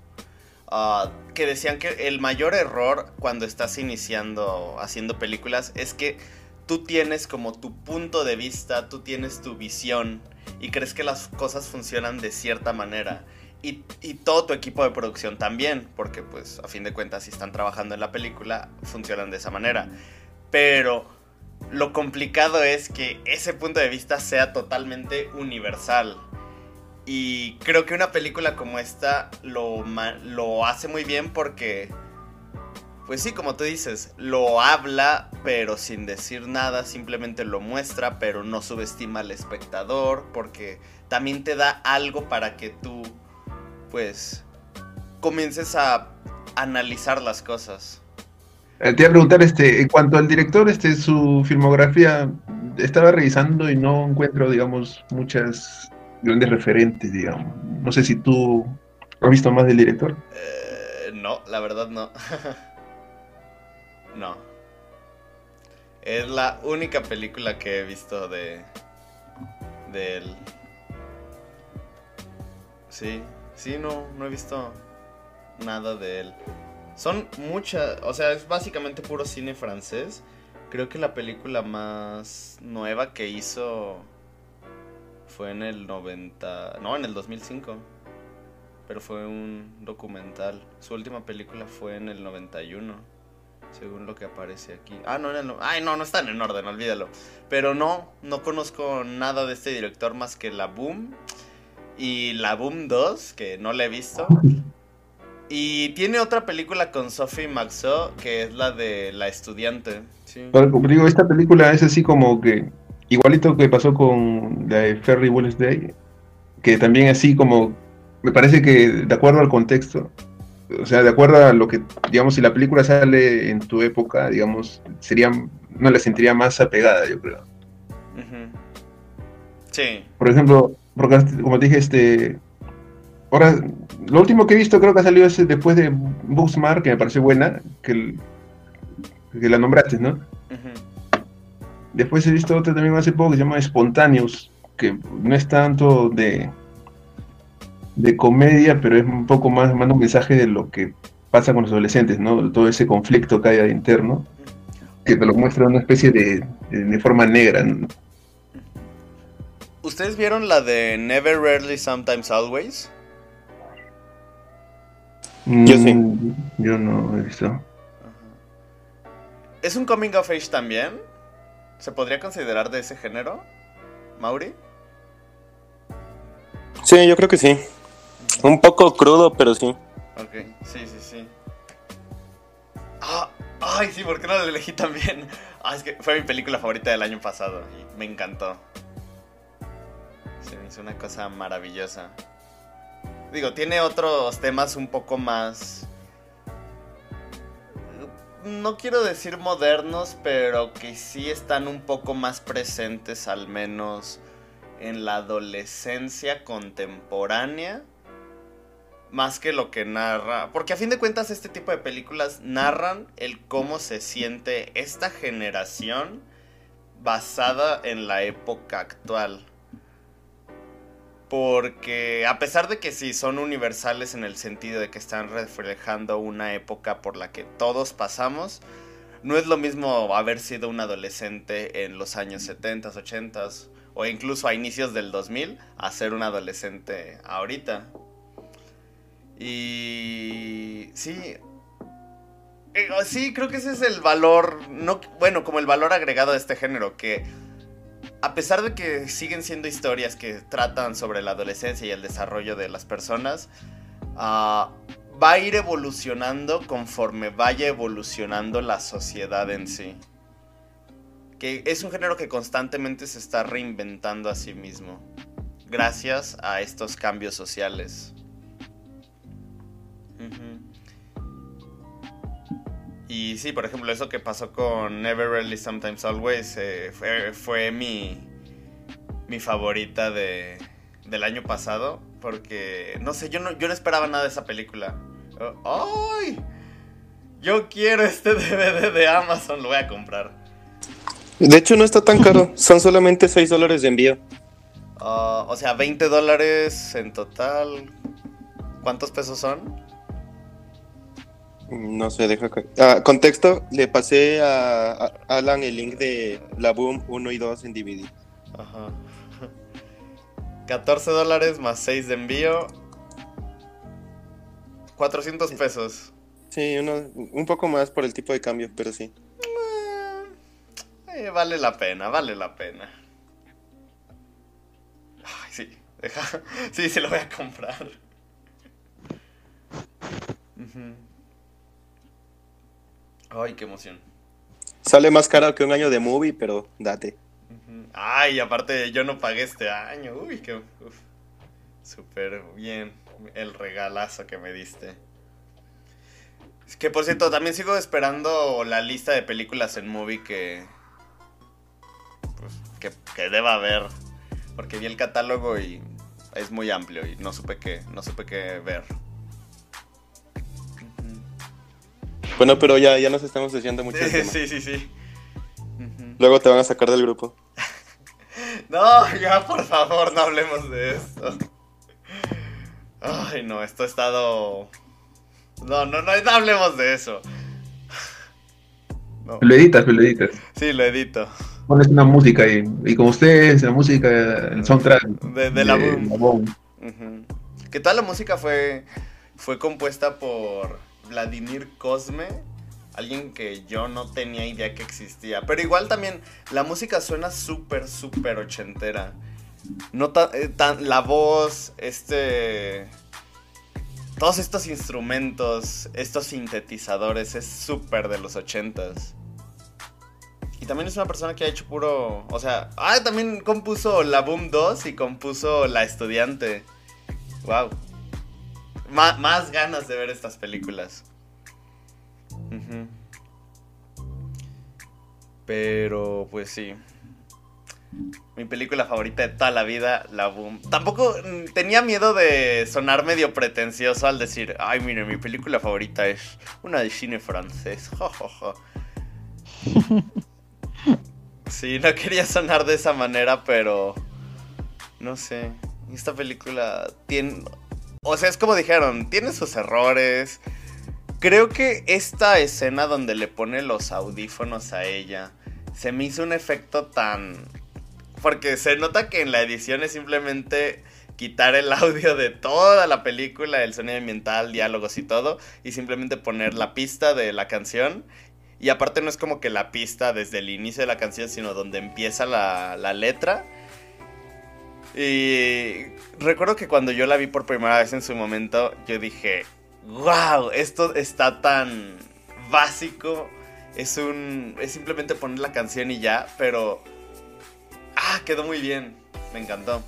ah, que decían que el mayor error cuando estás iniciando haciendo películas es que tú tienes como tu punto de vista, tú tienes tu visión y crees que las cosas funcionan de cierta manera. Y, y todo tu equipo de producción también, porque pues a fin de cuentas si están trabajando en la película, funcionan de esa manera. Pero lo complicado es que ese punto de vista sea totalmente universal. Y creo que una película como esta lo, lo hace muy bien porque, pues sí, como tú dices, lo habla pero sin decir nada, simplemente lo muestra pero no subestima al espectador porque también te da algo para que tú, pues, comiences a analizar las cosas. Eh, Te iba a preguntar, este, en cuanto al director, este, su filmografía, estaba revisando y no encuentro, digamos, muchas grandes referentes, digamos. No sé si tú has visto más del director. Eh, no, la verdad no. no. Es la única película que he visto de. de él. Sí, sí, no, no he visto nada de él. Son muchas, o sea, es básicamente puro cine francés. Creo que la película más nueva que hizo fue en el 90, no, en el 2005 pero fue un documental. Su última película fue en el 91, según lo que aparece aquí. Ah, no, en el Ay, no, no están en orden, olvídalo. Pero no, no conozco nada de este director más que La Boom y La Boom 2, que no la he visto. Y tiene otra película con Sophie Maxo, que es la de La Estudiante. Sí. Como digo, esta película es así como que, igualito que pasó con la de Ferry Day, que también así como, me parece que de acuerdo al contexto, o sea, de acuerdo a lo que, digamos, si la película sale en tu época, digamos, sería, no la sentiría más apegada, yo creo. Sí. Por ejemplo, porque como te dije, este, ahora, lo último que he visto creo que ha salido es después de Booksmart, que me pareció buena, que, la nombraste, ¿no? Después he visto otra también hace poco que se llama Spontaneous, que no es tanto de, de comedia, pero es un poco más, manda un mensaje de lo que pasa con los adolescentes, ¿no? Todo ese conflicto que hay ahí interno, que te lo muestra una especie de, de, de forma negra. ¿no? ¿Ustedes vieron la de Never, Rarely, Sometimes, Always? Yo sí. Mm, Yo no he visto. ¿Es un coming of age también? ¿Se podría considerar de ese género? ¿Mauri? Sí, yo creo que sí. Un poco crudo, pero sí. Ok, sí, sí, sí. Ah, ay, sí, ¿por qué no la elegí también? Ah, es que fue mi película favorita del año pasado y me encantó. Se me hizo una cosa maravillosa. Digo, tiene otros temas un poco más... No quiero decir modernos, pero que sí están un poco más presentes al menos en la adolescencia contemporánea más que lo que narra. Porque a fin de cuentas este tipo de películas narran el cómo se siente esta generación basada en la época actual. Porque a pesar de que sí son universales en el sentido de que están reflejando una época por la que todos pasamos, no es lo mismo haber sido un adolescente en los años 70, 80 o incluso a inicios del 2000 a ser un adolescente ahorita. Y sí, eh, sí, creo que ese es el valor, no, bueno, como el valor agregado de este género, que a pesar de que siguen siendo historias que tratan sobre la adolescencia y el desarrollo de las personas, ah, va a ir evolucionando conforme vaya evolucionando la sociedad en sí. Que es un género que constantemente se está reinventando a sí mismo, gracias a estos cambios sociales. Y sí, por ejemplo, eso que pasó con Never Really Sometimes Always eh, fue, mi, mi favorita de, del año pasado. Porque, no sé, yo no, yo no esperaba nada de esa película. ¡Ay! Yo quiero este DVD de Amazon, lo voy a comprar. De hecho, no está tan caro. Son solamente 6 dólares de envío. Ah, o sea, 20 dólares en total. ¿Cuántos pesos son? No sé, deja que... Ah, contexto, le pasé a, Alan el link de la Boom 1 y 2 en DVD. Ajá. 14 dólares más 6 de envío. 400 pesos. Sí, un poco más por el tipo de cambio, pero sí. Eh, vale la pena, vale la pena. Ay, sí, deja. Sí, se lo voy a comprar. Ay, qué emoción. Sale más caro que un año de movie, pero date. Ay, aparte yo no pagué este año. Uy, qué súper bien el regalazo que me diste. Es que por cierto, también sigo esperando la lista de películas en movie que pues, que, que deba haber. Porque vi el catálogo y es muy amplio y no supe qué, no supe qué ver. Bueno, pero ya, ya nos estamos desviando mucho. Sí, sí, sí, sí. Luego te van a sacar del grupo. no, ya, por favor, no hablemos de esto. Ay, no, esto ha estado... No, no, no, no hablemos de eso. Lo editas, lo editas. Sí, lo edito. Pones una música y, y como ustedes, la música, el soundtrack. De, la boom. Que toda la música fue, fue compuesta por Vladimir Cosme, alguien que yo no tenía idea que existía. Pero igual también la música suena súper, súper ochentera. No eh, tan, la voz, este... Todos estos instrumentos, estos sintetizadores, es súper de los ochentas. Y también es una persona que ha hecho puro... O sea, ah, también compuso La Boom 2 y compuso La Estudiante. Wow más ganas de ver estas películas. Pero, pues sí. Mi película favorita de toda la vida, La Boom. Tampoco mm, tenía miedo de sonar medio pretencioso al decir, ay, mire, mi película favorita es una de cine francés. sí, no quería sonar de esa manera, pero... No sé. Esta película tiene o sea, es como dijeron, tiene sus errores. Creo que esta escena donde le pone los audífonos a ella se me hizo un efecto tan... Porque se nota que en la edición es simplemente quitar el audio de toda la película, el sonido ambiental, diálogos y todo, y simplemente poner la pista de la canción. Y aparte no es como que la pista desde el inicio de la canción, sino donde empieza la, la letra. Y recuerdo que cuando yo la vi por primera vez en su momento, yo dije, wow, esto está tan básico. Es un. Es simplemente poner la canción y ya, pero. Ah, quedó muy bien. Me encantó.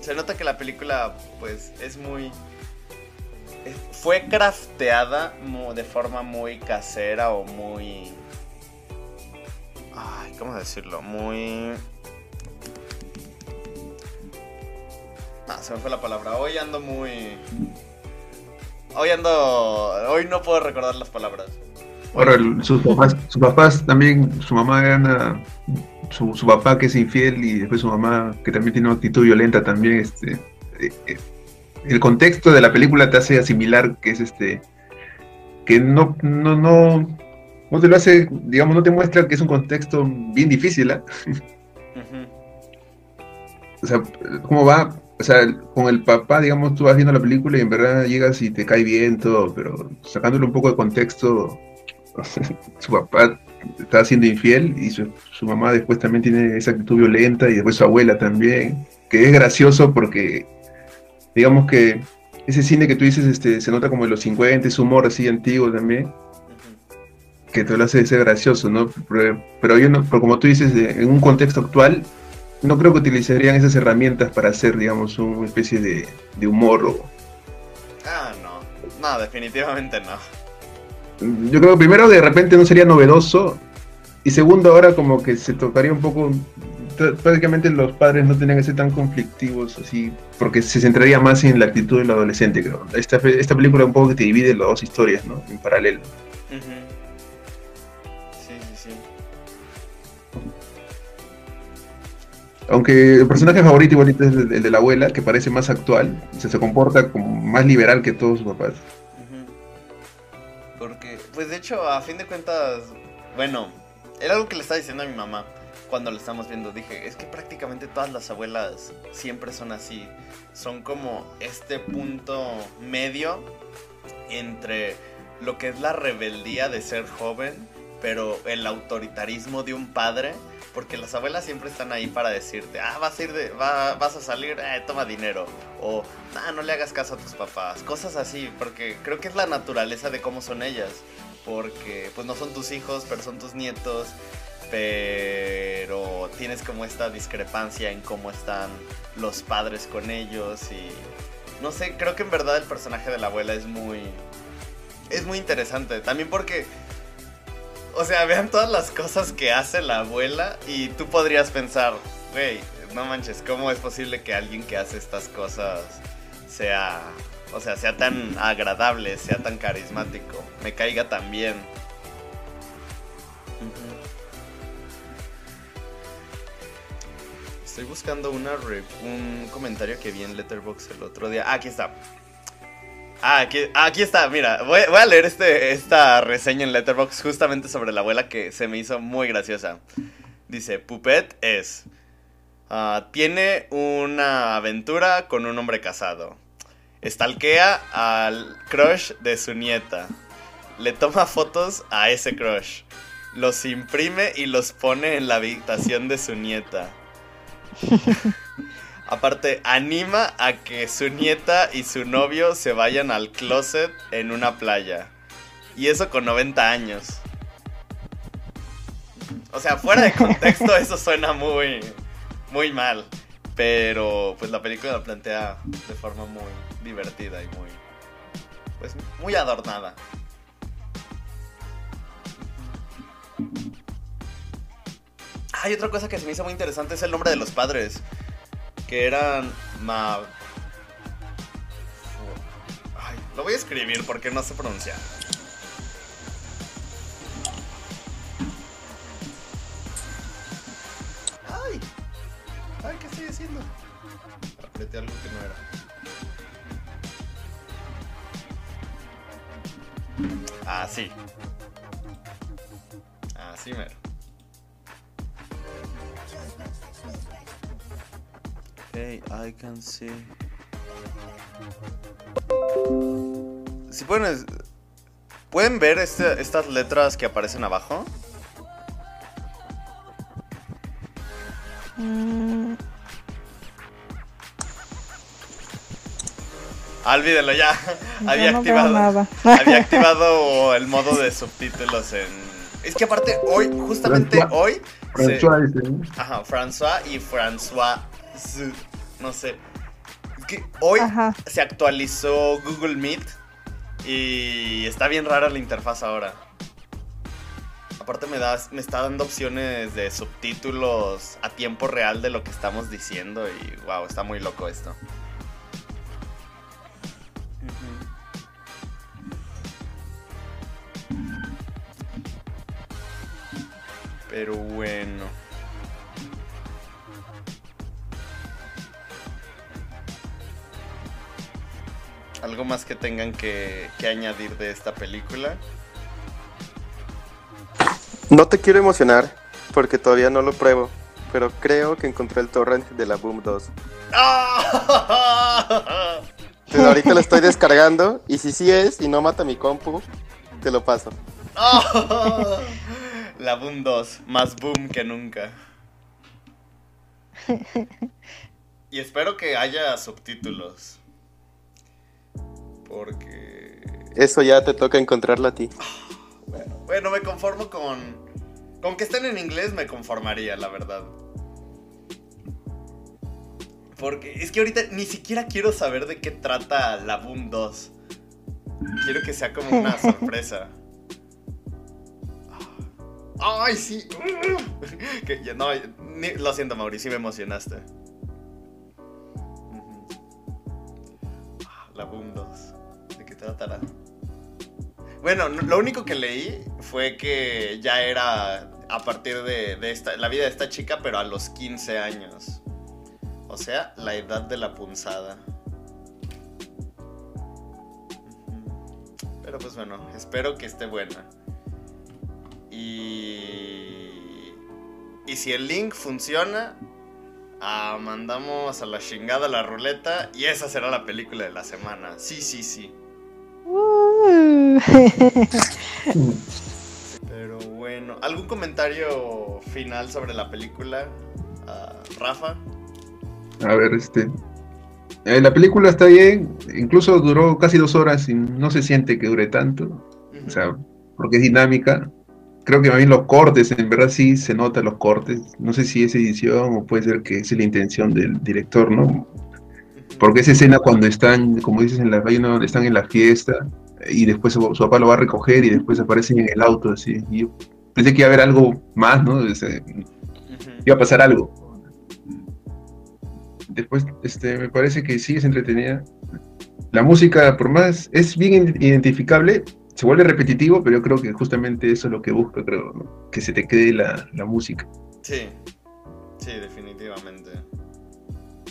Se nota que la película, pues, es muy. Fue crafteada de forma muy casera o muy. Ay, ¿cómo decirlo? Muy. Ah, se me fue la palabra. Hoy ando muy. Hoy ando. Hoy no puedo recordar las palabras. Ahora, sus papás, sus papás también, su mamá gana, su, su, papá que es infiel y después su mamá que también tiene una actitud violenta también, este, eh, eh, el contexto de la película te hace asimilar que es este, que no, no, no, no te lo hace, digamos, no te muestra que es un contexto bien difícil, ¿eh? O sea, ¿cómo va? O sea, con el papá, digamos, tú vas viendo la película y en verdad llegas y te cae bien todo, pero sacándole un poco de contexto, su papá está siendo infiel y su, mamá después también tiene esa actitud violenta y después su abuela también, que es gracioso porque, digamos que ese cine que tú dices este, se nota como de los 50, ese humor así antiguo también, que te lo hace ser gracioso, ¿no? Pero, yo no, pero como tú dices, en un contexto actual, no creo que utilizarían esas herramientas para hacer, digamos, una especie de, de humor o... Ah, no. No, definitivamente no. Yo creo que primero de repente no sería novedoso y segundo ahora como que se tocaría un poco... Prácticamente los padres no tenían que ser tan conflictivos así, porque se centraría más en la actitud del adolescente, creo. Esta, esta película un poco que te divide las dos historias, ¿no? En paralelo. Aunque el personaje favorito igualito es el de la abuela, que parece más actual, se, comporta como más liberal que todos sus papás. Porque, pues de hecho, a fin de cuentas, bueno, era algo que le estaba diciendo a mi mamá cuando lo estamos viendo. Dije, es que prácticamente todas las abuelas siempre son así. Son como este punto medio entre lo que es la rebeldía de ser joven, pero el autoritarismo de un padre porque las abuelas siempre están ahí para decirte, ah, vas a ir de, vas a salir, eh, toma dinero. O, ah, no le hagas caso a tus papás. Cosas así, porque creo que es la naturaleza de cómo son ellas. Porque, pues no son tus hijos, pero son tus nietos. Pero tienes como esta discrepancia en cómo están los padres con ellos. Y no sé, creo que en verdad el personaje de la abuela es muy. Es muy interesante. También porque o sea, vean todas las cosas que hace la abuela y tú podrías pensar, güey, no manches, ¿cómo es posible que alguien que hace estas cosas sea, o sea, sea tan agradable, sea tan carismático, me caiga tan bien? Estoy buscando una un comentario que vi en Letterboxd el otro día. Ah, aquí está. Ah, aquí, está, mira, voy, a leer este, esta reseña en Letterboxd justamente sobre la abuela que se me hizo muy graciosa. Dice, Pupet es... Ah, tiene una aventura con un hombre casado. Stalkea al crush de su nieta. Le toma fotos a ese crush. Los imprime y los pone en la habitación de su nieta. Aparte, anima a que su nieta y su novio se vayan al closet en una playa. Y eso con 90 años. O sea, fuera de contexto eso suena muy, muy mal. Pero pues la película lo plantea de forma muy divertida y muy, pues muy adornada. Hay otra cosa que se me hizo muy interesante es el nombre de los padres que eran ma... Ay, lo voy a escribir porque no sé pronunciar. ¡Ay! ¡Ay, qué estoy haciendo! Apreté algo que no era. Así. Así mero. I can see. Si pueden, ¿pueden ver este, estas letras que aparecen abajo? Olvídelo ya. Yo Había no activado, nada. había activado el modo de subtítulos en. Es que aparte hoy, justamente François. hoy. se- François, dice, ¿no? Ajá, François y François. No sé. Es que hoy Ajá. se actualizó Google Meet y está bien rara la interfaz ahora. Aparte me, das, me está dando opciones de subtítulos a tiempo real de lo que estamos diciendo y wow, está muy loco esto. Pero bueno. ¿Algo más que tengan que, que añadir de esta película? No te quiero emocionar, porque todavía no lo pruebo, pero creo que encontré el torrent de la Boom 2. ¡Ah! Entonces ahorita lo estoy descargando, y si sí es y no mata mi compu, te lo paso. ¡Ah! La Boom 2, más boom que nunca. Y espero que haya subtítulos. Porque... Eso ya te toca encontrarlo a ti. Bueno, bueno, me conformo con... Con que estén en inglés me conformaría, la verdad. Porque es que ahorita ni siquiera quiero saber de qué trata la Boom 2. Quiero que sea como una sorpresa. ¡Ay, sí! Que no, ni- lo siento, Mauri, sí me emocionaste. Bueno, no- lo único que leí fue que ya era a partir de, la vida de esta chica, pero a los 15 años. O sea, la edad de la punzada. Pero pues bueno, espero que esté buena. Y... Y si el link funciona, ah, mandamos a la chingada la ruleta y esa será la película de la semana. Sí, sí, sí. Uh. Pero bueno, ¿algún comentario final sobre la película? Ah, Rafa. A ver, este. eh, la película está bien, incluso duró casi dos horas y no se siente que dure tanto, o sea, porque es dinámica. Creo que bien los cortes, en verdad sí se notan los cortes. No sé si es edición o puede ser que es la intención del director, ¿no? Porque esa escena cuando están, como dices, en la hay donde están en la fiesta y después su, su papá lo va a recoger y después aparecen en el auto, así. Y yo pensé que iba a haber algo más, ¿no? O sea, Ujú. iba a pasar algo. Después, este, me parece que sí es entretenida. La música, por más, es bien identificable, se vuelve repetitivo, pero yo creo que justamente eso es lo que busca, creo, ¿no? que se te quede la, la música. Sí, sí, definitivamente.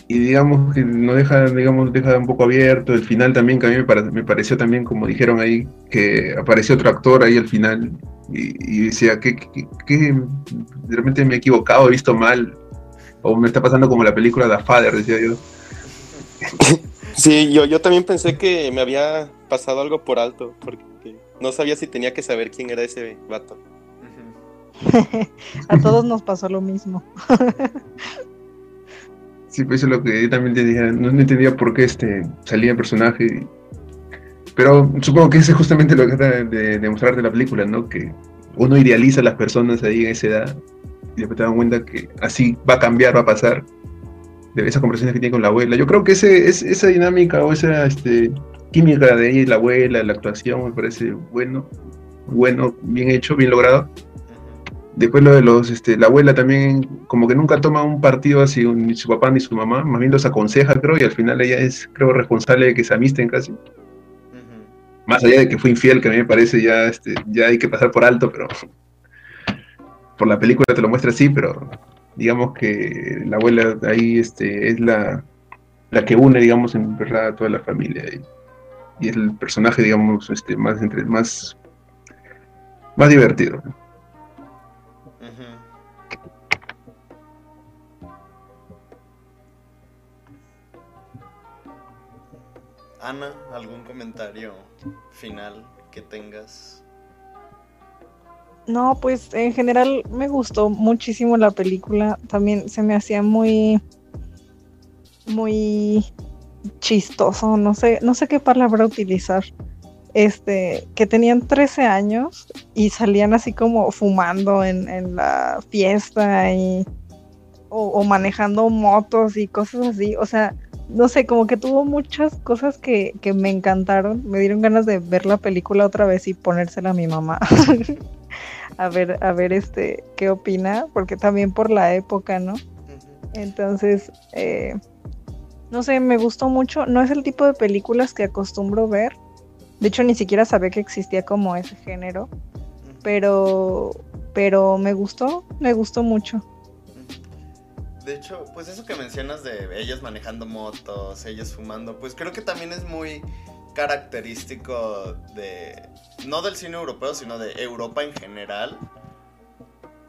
Y digamos que no deja, digamos, deja un poco abierto. El final también, que a mí me, pare- me pareció también, como dijeron ahí, que apareció otro actor ahí al final y, y decía que, que, que de repente me he equivocado, he visto mal, o me está pasando como la película The Father, decía yo. Sí, yo, yo también pensé que me había pasado algo por alto, porque no sabía si tenía que saber quién era ese vato. A todos nos pasó lo mismo. Sí, pues eso es lo que yo también te dije, no, entendía por qué este, salía el personaje. Pero supongo que ese es justamente lo que trata de demostrarte la película, ¿no? Que uno idealiza a las personas ahí en esa edad y después te dan cuenta que así va a cambiar, va a pasar. De esas conversaciones que tiene con la abuela. Yo creo que ese, es, esa dinámica o esa este, química de ella y la abuela, la actuación, me parece bueno, bueno, bien hecho, bien logrado. Después lo de los, este, la abuela también como que nunca toma un partido así, ni su papá ni su mamá, más bien los aconseja, creo, y al final ella es, creo, responsable de que se amisten casi. Más allá de que fue infiel, que a mí me parece ya, este, ya hay que pasar por alto, pero por la película te lo muestra así, pero digamos que la abuela ahí este, es la, la que une, digamos, en verdad a toda la familia. Y, y es el personaje, digamos, este, más, entre, más, más divertido. Ana, ¿algún comentario final que tengas? No, pues en general me gustó muchísimo la película. También se me hacía muy, muy chistoso, no sé, no sé qué palabra utilizar. Este, que tenían 13 años y salían así como fumando en, la fiesta y o, o manejando motos y cosas así. O sea, no sé, como que tuvo muchas cosas que, que me encantaron. Me dieron ganas de ver la película otra vez y ponérsela a mi mamá. a ver, a ver este, qué opina, porque también por la época, ¿no? Entonces, eh, no sé, me gustó mucho. No es el tipo de películas que acostumbro ver. De hecho, ni siquiera sabía que existía como ese género. Pero, pero me gustó, me gustó mucho. De hecho, pues eso que mencionas de ellos manejando motos, ellos fumando, pues creo que también es muy característico de, no del cine europeo, sino de Europa en general.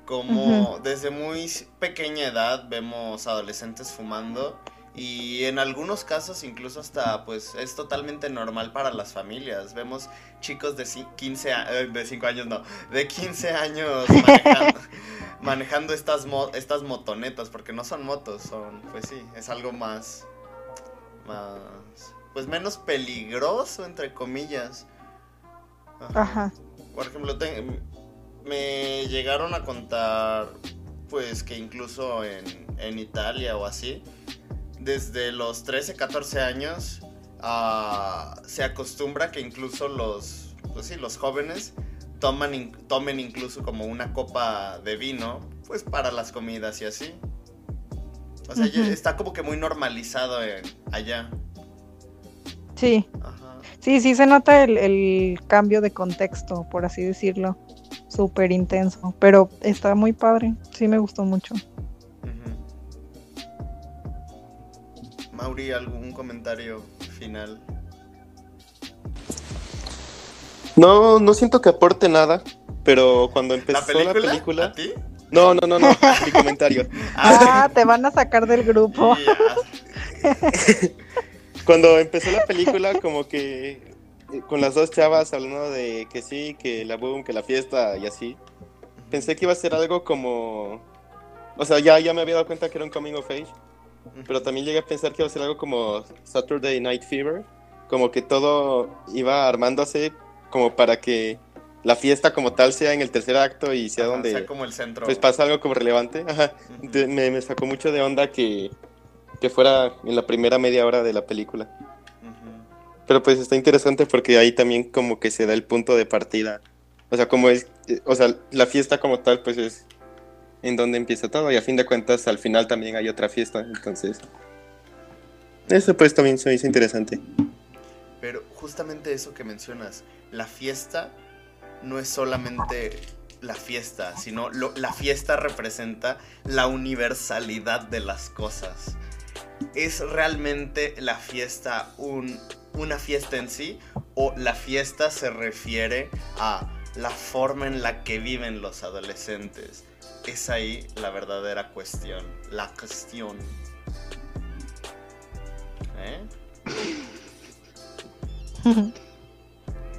Como desde muy pequeña edad vemos adolescentes fumando y en algunos casos incluso hasta pues es totalmente normal para las familias. Vemos chicos de ci- 15 a- eh, de 5 años, no, de 15 años manejando, manejando estas mo- estas motonetas porque no son motos, son pues sí, es algo más más pues menos peligroso entre comillas. Ajá. Por ejemplo, te- me llegaron a contar, pues que incluso en, en Italia o así, desde los 13, 14 años, ah, se acostumbra que incluso los, pues sí, los jóvenes toman, in- tomen incluso como una copa de vino, pues para las comidas y así. O sea, ya Ujú. está como que muy normalizado en, allá. Sí, Ajá. sí, sí se nota el, el cambio de contexto, por así decirlo. Súper intenso. Pero está muy padre. Sí me gustó mucho. ¿Algún comentario final? No, no siento que aporte nada, pero cuando empezó ¿La película? la película... ¿A ti? No, no, no, no, mi comentario. Ah, te van a sacar del grupo. Cuando empezó la película, como que eh, con las dos chavas hablando de que sí, que la boom, que la fiesta y así, pensé que iba a ser algo como... O sea, ya, ya me había dado cuenta que era un coming of age, pero también llegué a pensar que iba a ser algo como Saturday Night Fever, como que todo iba armándose como para que la fiesta como tal sea en el tercer acto y sea Ajá, donde sea como el centro. pues pasa algo como relevante. Ajá. Ujú. De- me, me sacó mucho de onda que, que fuera en la primera media hora de la película. Ujú. Pero pues está interesante porque ahí también como que se da el punto de partida. O sea, como es, eh, o sea, la fiesta como tal pues es en donde empieza todo y a fin de cuentas al final también hay otra fiesta, entonces eso pues también se me hizo interesante. Pero justamente eso que mencionas, la fiesta no es solamente la fiesta, sino la fiesta representa la universalidad de las cosas. ¿Es realmente la fiesta un- una fiesta en sí o la fiesta se refiere a la forma en la que viven los adolescentes? Es ahí la verdadera cuestión, la cuestión. ¿Eh?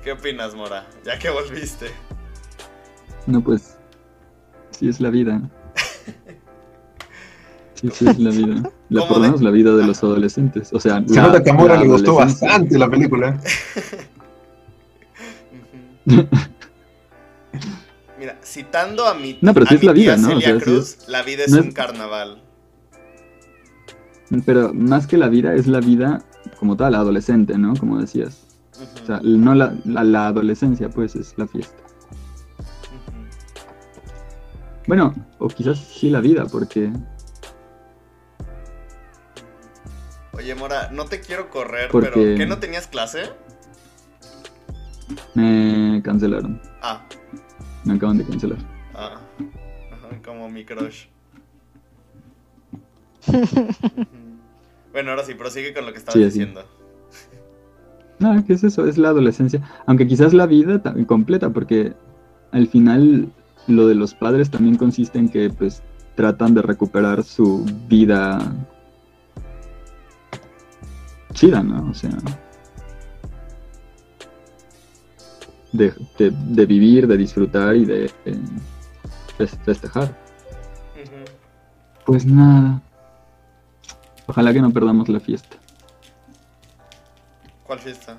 ¿Qué opinas, Mora? Ya que volviste. No, pues, sí es la vida. Sí, sí es la vida. La, ¿Cómo por lo de- menos la vida de los adolescentes. O sea, Se la- nota que a Mora le gustó bastante la película. Mira, citando a mi, No, pero sí es la vida, ¿no? O Celia sí Cruz, la vida es no un es- carnaval. Pero más que la vida, es la vida como tal, adolescente, ¿no? Como decías. O sea, no la, la, la adolescencia, pues, es la fiesta. Bueno, o quizás sí la vida, porque Oye, Mora, no te quiero correr, Porque- pero ¿qué no tenías clase? me cancelaron. Ah, Me acaban de cancelar. ah. Ajá, como mi crush. Bueno, ahora sí, prosigue con lo que estabas Sí, diciendo. No, ¿qué es eso? Es la adolescencia. Aunque quizás la vida ta- completa, porque al final lo de los padres también consiste en que pues tratan de recuperar su vida chida, ¿no? O sea, de, de- de vivir, de disfrutar y de eh, fes- festejar. Pues nada. Ojalá que no perdamos la fiesta. ¿Cuál fiesta?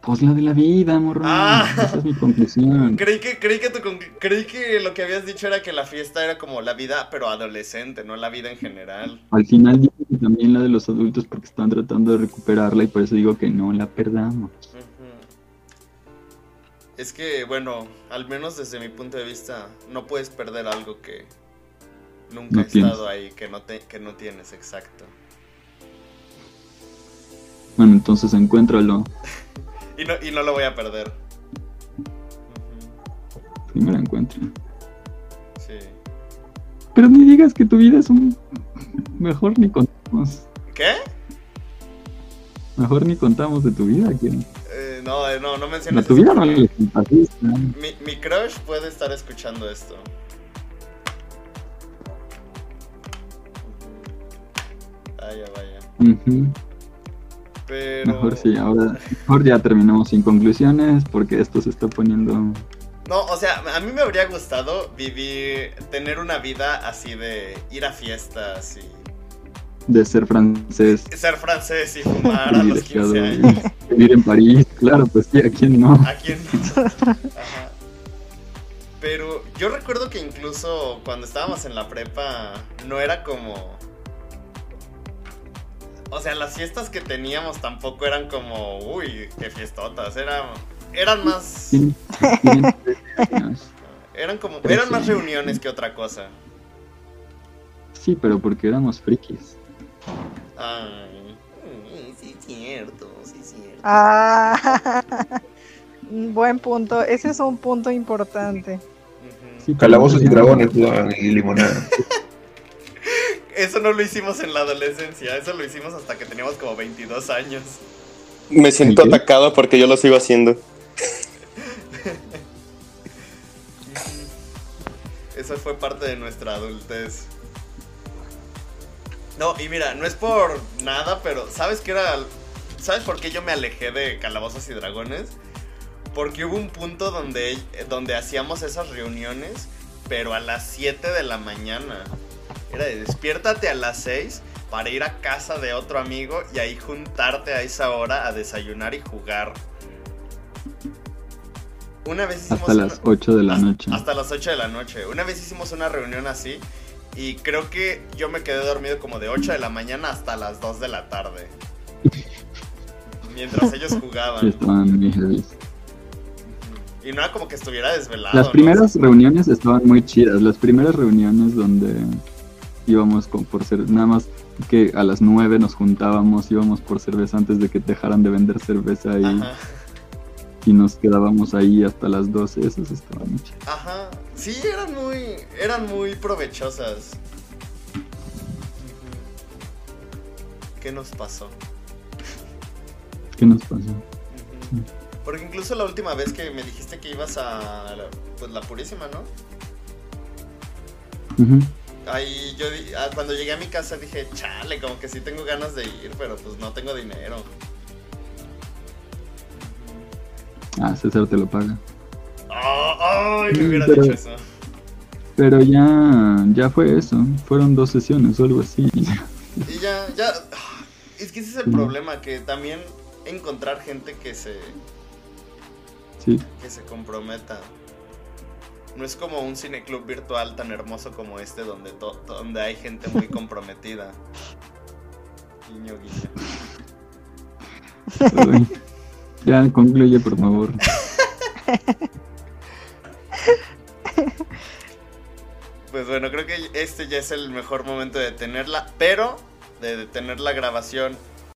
Pues la de la vida, morro. Ah. Esa es mi conclusión. Creí que, creí, que tu creí que lo que habías dicho era que la fiesta era como la vida, pero adolescente, no la vida en general. Al final digo que también la de los adultos porque están tratando de recuperarla y por eso digo que no la perdamos. Ujú. Es que, bueno, al menos desde mi punto de vista, no puedes perder algo que nunca No ha estado ahí, que no, te, que no tienes, exacto. Bueno, entonces encuéntralo. Y no, y no lo voy a perder. Ujú. Primero encuentra. Sí. Pero ni digas que tu vida es un... Mejor ni contamos. ¿Qué? Mejor ni contamos de tu vida. Eh, no, eh, no, no menciones eso no porque le simpatiza. mi, mi crush puede estar escuchando esto. Vaya, vaya. Pero... Mejor sí, ahora mejor ya terminamos sin conclusiones porque esto se está poniendo... No, o sea, a mí me habría gustado vivir, tener una vida así de ir a fiestas y de ser francés. ser francés y fumar a los 15 privilegiado, años. Vivir en París, claro, pues sí, ¿a quién no? ¿A quién no? Ajá. Pero yo recuerdo que incluso cuando estábamos en la prepa no era como... O sea, las fiestas que teníamos tampoco eran como, uy, qué fiestotas, eran, eran más... Tienen- tienen 13 años. Eran como, eran más reuniones que otra cosa. Sí, pero porque éramos frikis. Ay, mm, sí es cierto, sí es cierto. Ah, buen punto. Ese es un punto importante. Sí, Calabozos y dragones y limonada. Eso no lo hicimos en la adolescencia, eso lo hicimos hasta que teníamos como 22 años. Me siento atacado porque yo lo sigo haciendo. Eso fue parte de nuestra adultez. No, y mira, no es por nada, pero ¿sabes qué era? ¿Sabes por qué yo me alejé de Calabozos y Dragones? Porque hubo un punto donde, donde hacíamos esas reuniones, pero a las 7 de la mañana. Era de despiértate a las 6 para ir a casa de otro amigo y ahí juntarte a esa hora a desayunar y jugar. Una vez hicimos Hasta una- las 8 de la hasta- noche. Hasta las 8 de la noche. Una vez hicimos una reunión así y creo que yo me quedé dormido como de 8 de la mañana hasta las 2 de la tarde. Mientras ellos Sí, jugaban. estaban muy heavy. Y no era como que estuviera desvelado. Las ¿no? primeras reuniones estaban muy chidas. Las primeras reuniones donde íbamos con, por ser nada más que a las 9 nos juntábamos, íbamos por cerveza antes de que dejaran de vender cerveza y, Ajá. Y nos quedábamos ahí hasta las 12. Esas estaban muy chidas. Ajá. Sí, eran muy. eran muy provechosas. ¿Qué nos pasó? ¿Qué nos pasó? Porque incluso la última vez que me dijiste que ibas a la, pues la Purísima, ¿no? Ujú. Ahí yo ah, cuando llegué a mi casa dije, chale, como que sí tengo ganas de ir, pero pues no tengo dinero. Ah, César te lo paga. Ah, ¡Ay! me hubiera pero- dicho eso. Pero ya, ya fue eso. Fueron dos sesiones o algo así. Y ya, ya. Es que ese es el problema, que también encontrar gente que se, Sí. que se comprometa. No es como un cineclub virtual tan hermoso como este donde, to- donde hay gente muy comprometida. Guiño, guiño. Ya concluye, por favor. Pues bueno, creo que este ya es el mejor momento de detenerla, pero de detener la grabación